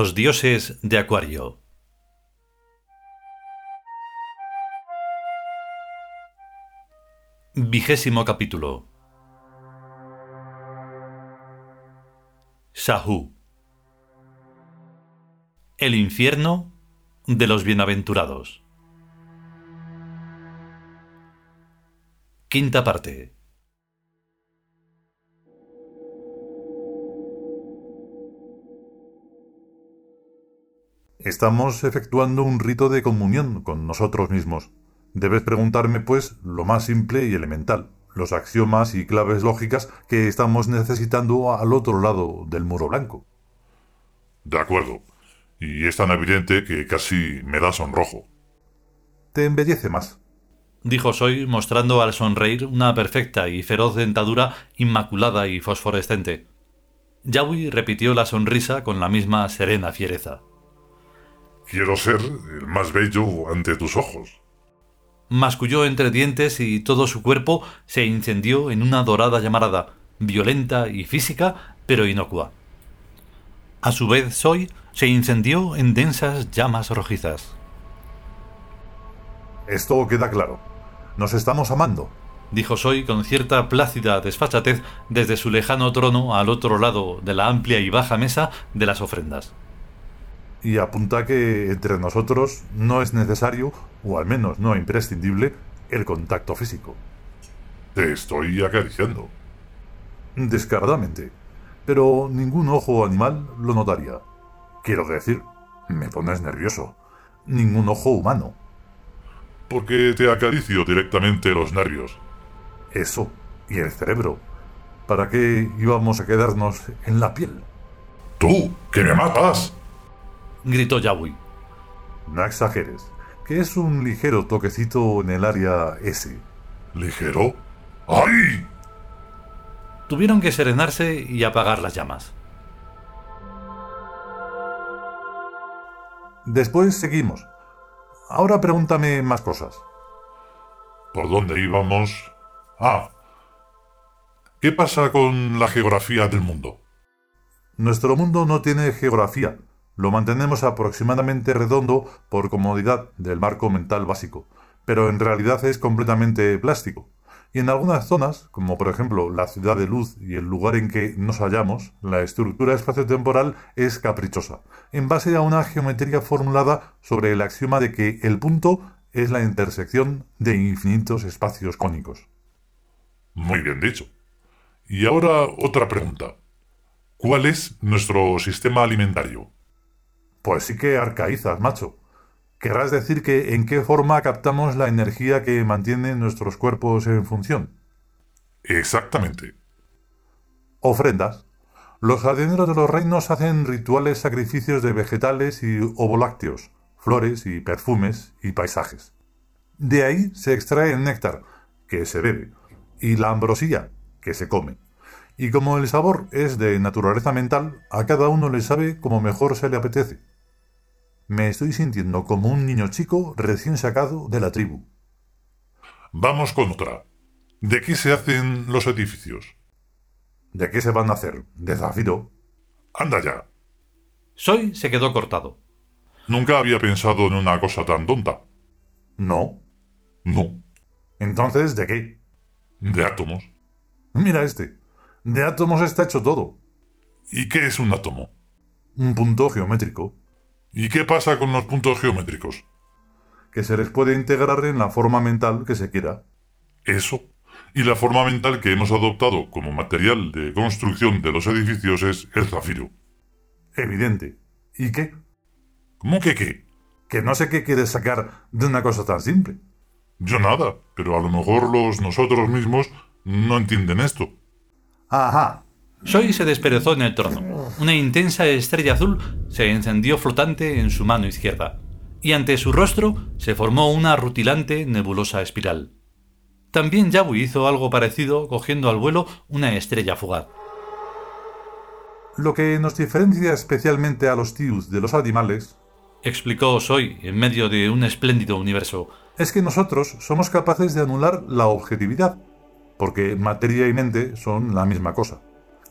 Los dioses de Acuario. Vigésimo capítulo. Sahu. El infierno de los bienaventurados. Quinta parte. Estamos efectuando un rito de comunión con nosotros mismos. Debes preguntarme, pues, lo más simple y elemental, los axiomas y claves lógicas que estamos necesitando al otro lado del muro blanco. De acuerdo. Y es tan evidente que casi me da sonrojo. Te embellece más. Dijo Soy mostrando al sonreír una perfecta y feroz dentadura inmaculada y fosforescente. Yawi repitió la sonrisa con la misma serena fiereza. Quiero ser el más bello ante tus ojos. Masculló entre dientes y todo su cuerpo se incendió en una dorada llamarada, violenta y física, pero inocua. A su vez, Soy se incendió en densas llamas rojizas. Esto queda claro. Nos estamos amando, dijo Soy con cierta plácida desfachatez desde su lejano trono al otro lado de la amplia y baja mesa de las ofrendas y apunta que entre nosotros no es necesario, o al menos no imprescindible, el contacto físico. Te estoy acariciando. Descaradamente. Pero ningún ojo animal lo notaría. Quiero decir, me pones nervioso. Ningún ojo humano. Porque te acaricio directamente los nervios. Eso, y el cerebro. ¿Para qué íbamos a quedarnos en la piel? ¡Tú, que me matas! Gritó Yawi. No exageres, que es un ligero toquecito en el área S. ¿Ligero? ¡Ay! Tuvieron que serenarse y apagar las llamas. Después seguimos. Ahora pregúntame más cosas. ¿Por dónde íbamos? Ah. ¿Qué pasa con la geografía del mundo? Nuestro mundo no tiene geografía, lo mantenemos aproximadamente redondo por comodidad del marco mental básico, pero en realidad es completamente plástico. Y en algunas zonas, como por ejemplo la ciudad de luz y el lugar en que nos hallamos, la estructura espaciotemporal es caprichosa, en base a una geometría formulada sobre el axioma de que el punto es la intersección de infinitos espacios cónicos. Muy bien dicho. Y ahora otra pregunta. ¿Cuál es nuestro sistema alimentario? Pues sí que arcaizas, macho. Querrás decir que en qué forma captamos la energía que mantiene nuestros cuerpos en función. Exactamente. Ofrendas. Los jardineros de los reinos hacen rituales sacrificios de vegetales y ovolácteos, flores y perfumes y paisajes. De ahí se extrae el néctar, que se bebe, y la ambrosía, que se come. Y como el sabor es de naturaleza mental, a cada uno le sabe como mejor se le apetece. Me estoy sintiendo como un niño chico recién sacado de la tribu. Vamos con otra. ¿De qué se hacen los edificios? ¿De qué se van a hacer? ¿De zafiro? Anda ya. Soy se quedó cortado. Nunca había pensado en una cosa tan tonta. No. No. Entonces, ¿de qué? De átomos. Mira este. De átomos está hecho todo. ¿Y qué es un átomo? Un punto geométrico. ¿Y qué pasa con los puntos geométricos? Que se les puede integrar en la forma mental que se quiera. Eso. Y la forma mental que hemos adoptado como material de construcción de los edificios es el zafiro. Evidente. ¿Y qué? ¿Cómo que qué? Que no sé qué quieres sacar de una cosa tan simple. Yo nada, pero a lo mejor los nosotros mismos no entienden esto. Ajá, Soy se desperezó en el trono. Una intensa estrella azul se encendió flotante en su mano izquierda, y ante su rostro se formó una rutilante nebulosa espiral. También Yabu hizo algo parecido cogiendo al vuelo una estrella fugaz. Lo que nos diferencia especialmente a los Tius de los animales, explicó Soy en medio de un espléndido universo, es que nosotros somos capaces de anular la objetividad, porque materia y mente son la misma cosa.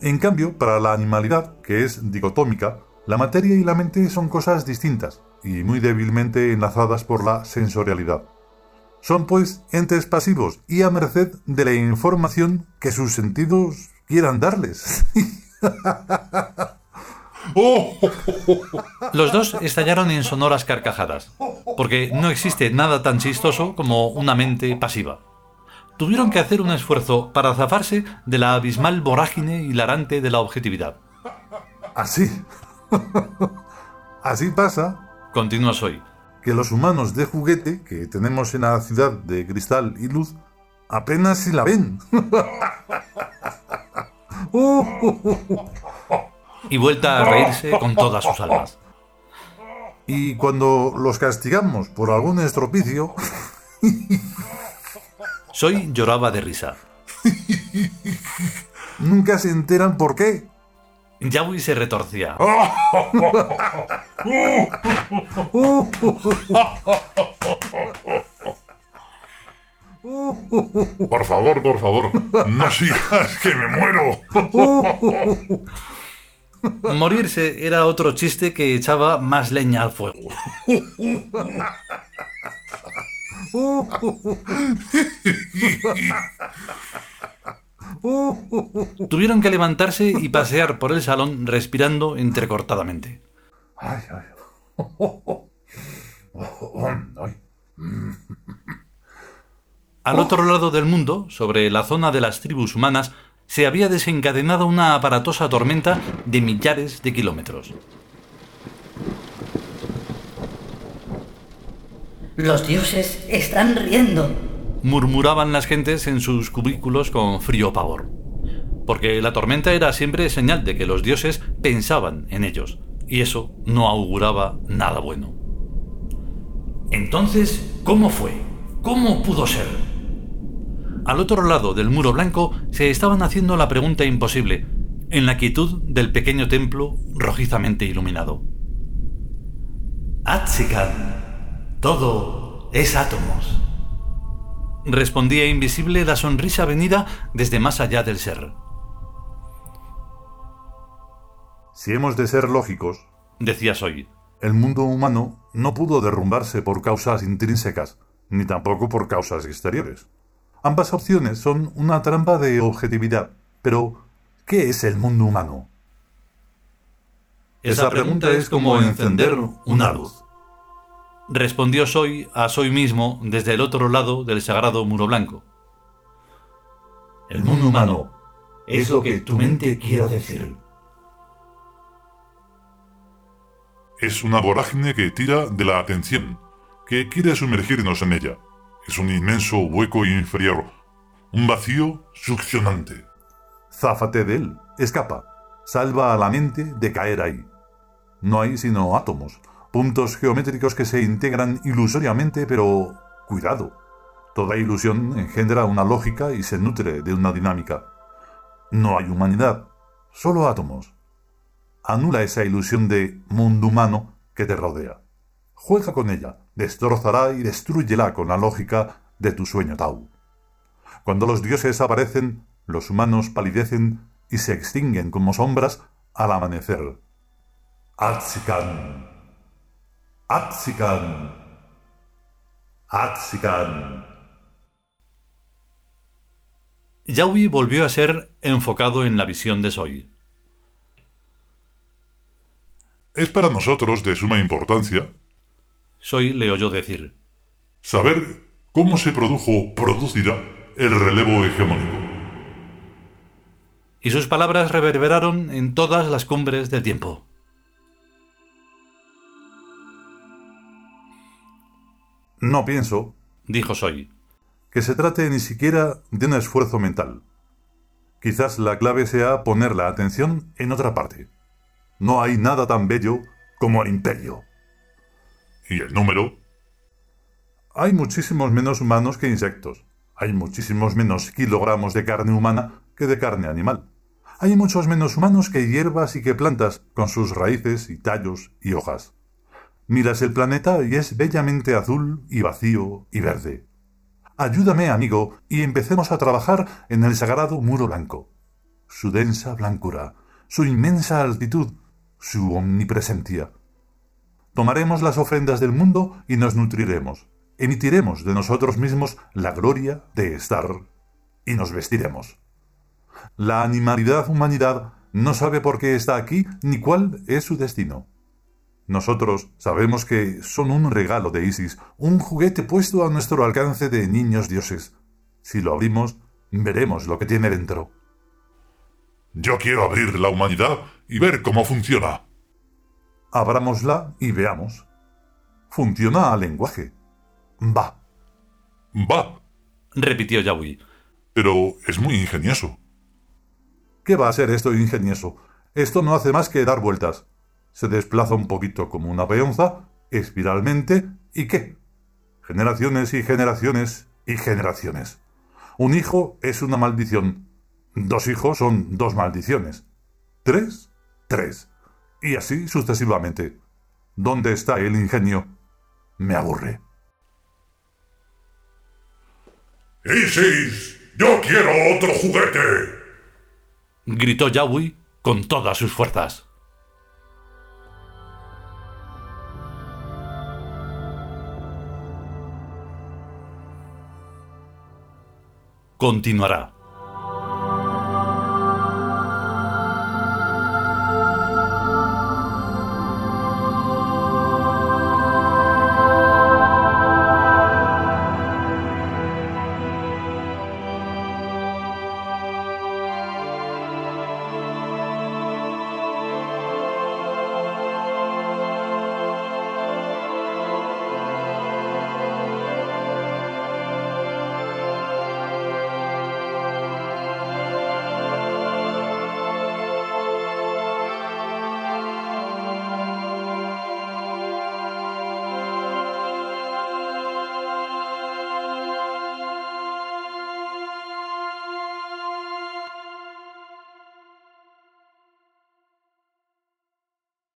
En cambio, para la animalidad, que es dicotómica, La materia y la mente son cosas distintas y muy débilmente enlazadas por la sensorialidad. Son pues entes pasivos y a merced de la información que sus sentidos quieran darles. Los dos estallaron en sonoras carcajadas, porque no existe nada tan chistoso como una mente pasiva. Tuvieron que hacer un esfuerzo para zafarse de la abismal vorágine hilarante de la objetividad. Así. Así pasa, continúa Soy, que los humanos de juguete que tenemos en la ciudad de cristal y luz apenas si la ven. y vuelta a reírse con todas sus almas. Y cuando los castigamos por algún estropicio... Soy lloraba de risa. Nunca se enteran por qué. Yawi se retorcía. Por favor, por favor, no sigas, que me muero. Morirse era otro chiste que echaba más leña al fuego. Tuvieron que levantarse y pasear por el salón respirando entrecortadamente. Al otro lado del mundo, sobre la zona de las tribus humanas, se había desencadenado una aparatosa tormenta de millares de kilómetros. Los dioses están riendo, murmuraban las gentes en sus cubículos con frío pavor. Porque la tormenta era siempre señal de que los dioses pensaban en ellos, y eso no auguraba nada bueno. Entonces, ¿cómo fue? ¿Cómo pudo ser? Al otro lado del muro blanco se estaban haciendo la pregunta imposible, en la quietud del pequeño templo rojizamente iluminado. Atzikan, todo es átomos. Respondía invisible la sonrisa venida desde más allá del ser. Si hemos de ser lógicos, decía Soy, el mundo humano no pudo derrumbarse por causas intrínsecas, ni tampoco por causas exteriores. Ambas opciones son una trampa de objetividad. Pero, ¿qué es el mundo humano? Esa pregunta es como encender una luz. Respondió Soy a Soy mismo desde el otro lado del sagrado muro blanco. El mundo humano es lo que tu mente quiera decir. Es una vorágine que tira de la atención, que quiere sumergirnos en ella. Es un inmenso hueco inferior, un vacío succionante. Záfate de él, escapa, salva a la mente de caer ahí. No hay sino átomos, puntos geométricos que se integran ilusoriamente, pero cuidado, toda ilusión engendra una lógica y se nutre de una dinámica. No hay humanidad, solo átomos. Anula esa ilusión de mundo humano que te rodea. Juega con ella, destrozará y destruyela con la lógica de tu sueño Tau. Cuando los dioses aparecen, los humanos palidecen y se extinguen como sombras al amanecer. Atzikan. Atzikan. Yaui volvió a ser enfocado en la visión de Soy. Es para nosotros de suma importancia soy le oyó decir. Saber cómo se produjo, producirá el relevo hegemónico. Y sus palabras reverberaron en todas las cumbres del tiempo. No pienso, dijo Soy, que se trate ni siquiera de un esfuerzo mental. Quizás la clave sea poner la atención en otra parte. No hay nada tan bello como el imperio. ¿Y el número? Hay muchísimos menos humanos que insectos. Hay muchísimos menos kilogramos de carne humana que de carne animal. Hay muchos menos humanos que hierbas y que plantas, con sus raíces y tallos y hojas. Miras el planeta y es bellamente azul y vacío y verde. Ayúdame, amigo, y empecemos a trabajar en el sagrado muro blanco. Su densa blancura, su inmensa altitud, su omnipresencia. Tomaremos las ofrendas del mundo y nos nutriremos. Emitiremos de nosotros mismos la gloria de estar y nos vestiremos. La animalidad humanidad no sabe por qué está aquí ni cuál es su destino. Nosotros sabemos que son un regalo de Isis, un juguete puesto a nuestro alcance de niños dioses. Si lo abrimos, veremos lo que tiene dentro. Yo quiero abrir la humanidad y ver cómo funciona. Abrámosla y veamos. Funciona al lenguaje. Va. Va. repitió Yawi. Pero es muy ingenioso. ¿Qué va a ser esto ingenioso? Esto no hace más que dar vueltas se desplaza un poquito como una peonza, espiralmente, ¿y qué? Generaciones y generaciones y generaciones. Un hijo es una maldición. Dos hijos son dos maldiciones. Tres, tres. Y así sucesivamente. ¿Dónde está el ingenio? Me aburre. ¡Isis! ¡Yo quiero otro juguete! gritó Yawi con todas sus fuerzas. Continuará.